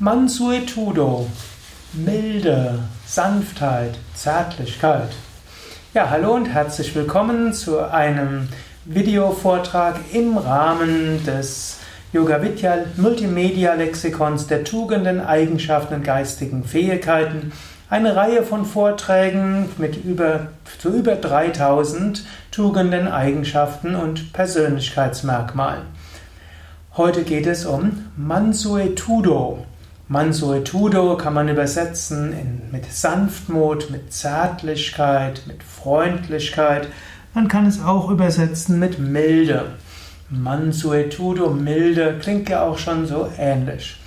Mansuetudo, Milde, Sanftheit, Zärtlichkeit. Ja, hallo und herzlich willkommen zu einem Videovortrag im Rahmen des Yoga Vidya Multimedia Lexikons der Tugenden, Eigenschaften und geistigen Fähigkeiten. Eine Reihe von Vorträgen mit über, zu über 3000 Tugenden, Eigenschaften und Persönlichkeitsmerkmalen. Heute geht es um Mansuetudo. Mansuetudo kann man übersetzen in, mit Sanftmut, mit Zärtlichkeit, mit Freundlichkeit. Man kann es auch übersetzen mit Milde. Mansuetudo, Milde, klingt ja auch schon so ähnlich.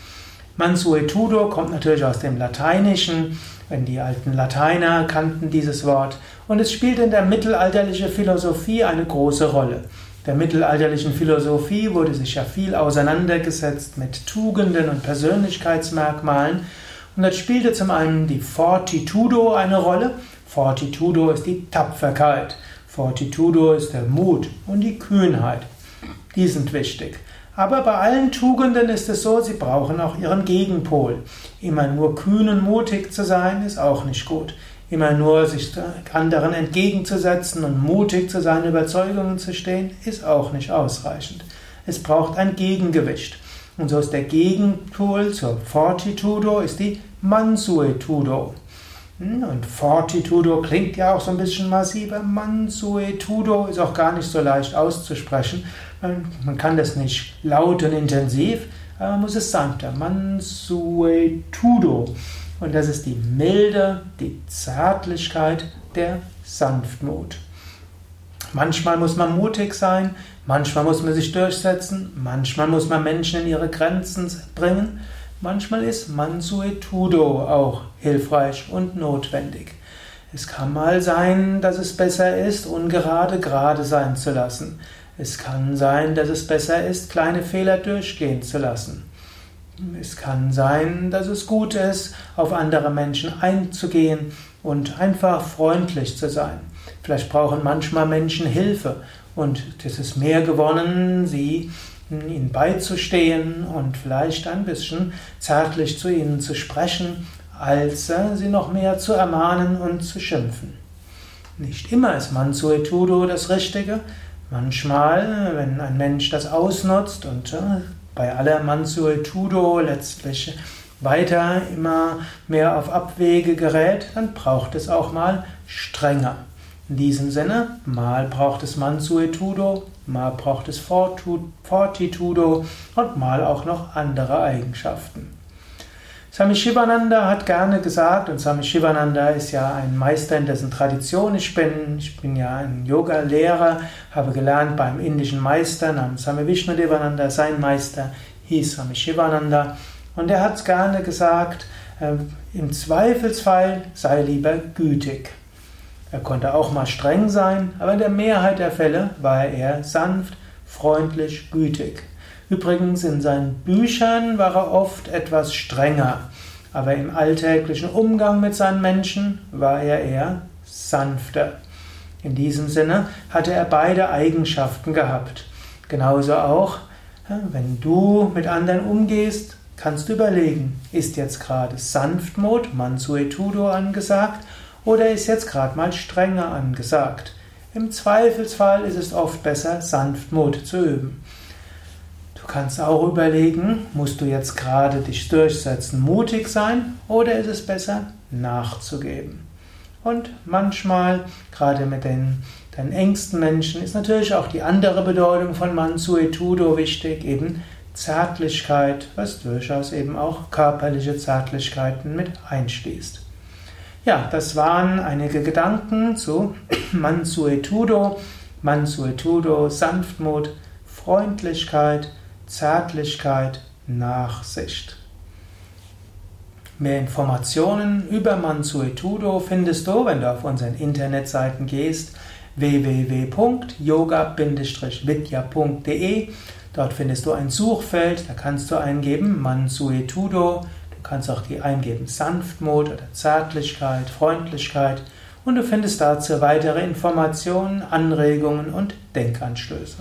Mansuetudo kommt natürlich aus dem Lateinischen, wenn die alten Lateiner kannten dieses Wort, und es spielt in der mittelalterlichen Philosophie eine große Rolle der mittelalterlichen Philosophie wurde sich ja viel auseinandergesetzt mit Tugenden und Persönlichkeitsmerkmalen. Und dort spielte zum einen die Fortitudo eine Rolle. Fortitudo ist die Tapferkeit. Fortitudo ist der Mut und die Kühnheit. Die sind wichtig. Aber bei allen Tugenden ist es so, sie brauchen auch ihren Gegenpol. Immer nur kühn und mutig zu sein, ist auch nicht gut. Immer nur sich anderen entgegenzusetzen und mutig zu seinen Überzeugungen zu stehen, ist auch nicht ausreichend. Es braucht ein Gegengewicht. Und so ist der Gegenpol zur Fortitudo ist die Mansuetudo. Hm, und Fortitudo klingt ja auch so ein bisschen massiver. Mansuetudo ist auch gar nicht so leicht auszusprechen. Man kann das nicht laut und intensiv, aber man muss es sanfter. Mansuetudo. Und das ist die Milde, die Zärtlichkeit, der Sanftmut. Manchmal muss man mutig sein, manchmal muss man sich durchsetzen, manchmal muss man Menschen in ihre Grenzen bringen, manchmal ist Mansuetudo auch hilfreich und notwendig. Es kann mal sein, dass es besser ist, ungerade gerade sein zu lassen. Es kann sein, dass es besser ist, kleine Fehler durchgehen zu lassen. Es kann sein, dass es gut ist, auf andere Menschen einzugehen und einfach freundlich zu sein. Vielleicht brauchen manchmal Menschen Hilfe und es ist mehr gewonnen, sie ihnen beizustehen und vielleicht ein bisschen zärtlich zu ihnen zu sprechen, als äh, sie noch mehr zu ermahnen und zu schimpfen. Nicht immer ist Mansuetudo das Richtige. Manchmal, wenn ein Mensch das ausnutzt und äh, bei aller Mansuetudo letztlich weiter immer mehr auf Abwege gerät, dann braucht es auch mal strenger. In diesem Sinne, mal braucht es Mansuetudo, mal braucht es Fortitudo und mal auch noch andere Eigenschaften. Swami Shivananda hat gerne gesagt, und Swami Shivananda ist ja ein Meister in dessen Tradition ich bin. Ich bin ja ein Yoga-Lehrer, habe gelernt beim indischen Meister namens Swami Vishnudevananda. Sein Meister hieß Swami Shivananda. Und er hat gerne gesagt, äh, im Zweifelsfall sei lieber gütig. Er konnte auch mal streng sein, aber in der Mehrheit der Fälle war er sanft, freundlich, gütig. Übrigens in seinen Büchern war er oft etwas strenger, aber im alltäglichen Umgang mit seinen Menschen war er eher sanfter. In diesem Sinne hatte er beide Eigenschaften gehabt. Genauso auch, wenn du mit anderen umgehst, kannst du überlegen, ist jetzt gerade Sanftmut, Mansuetudo angesagt oder ist jetzt gerade mal strenger angesagt? Im Zweifelsfall ist es oft besser, Sanftmut zu üben. Du kannst auch überlegen, musst du jetzt gerade dich durchsetzen, mutig sein oder ist es besser nachzugeben? Und manchmal, gerade mit den, deinen engsten Menschen, ist natürlich auch die andere Bedeutung von Mansuetudo wichtig, eben Zärtlichkeit, was durchaus eben auch körperliche Zärtlichkeiten mit einschließt. Ja, das waren einige Gedanken zu Mansuetudo, Mansuetudo, Sanftmut, Freundlichkeit, Zärtlichkeit, Nachsicht. Mehr Informationen über Mansuetudo findest du, wenn du auf unseren Internetseiten gehst, www.yoga-vidya.de. Dort findest du ein Suchfeld, da kannst du eingeben Mansuetudo. Du kannst auch die eingeben Sanftmut oder Zärtlichkeit, Freundlichkeit und du findest dazu weitere Informationen, Anregungen und Denkanstöße.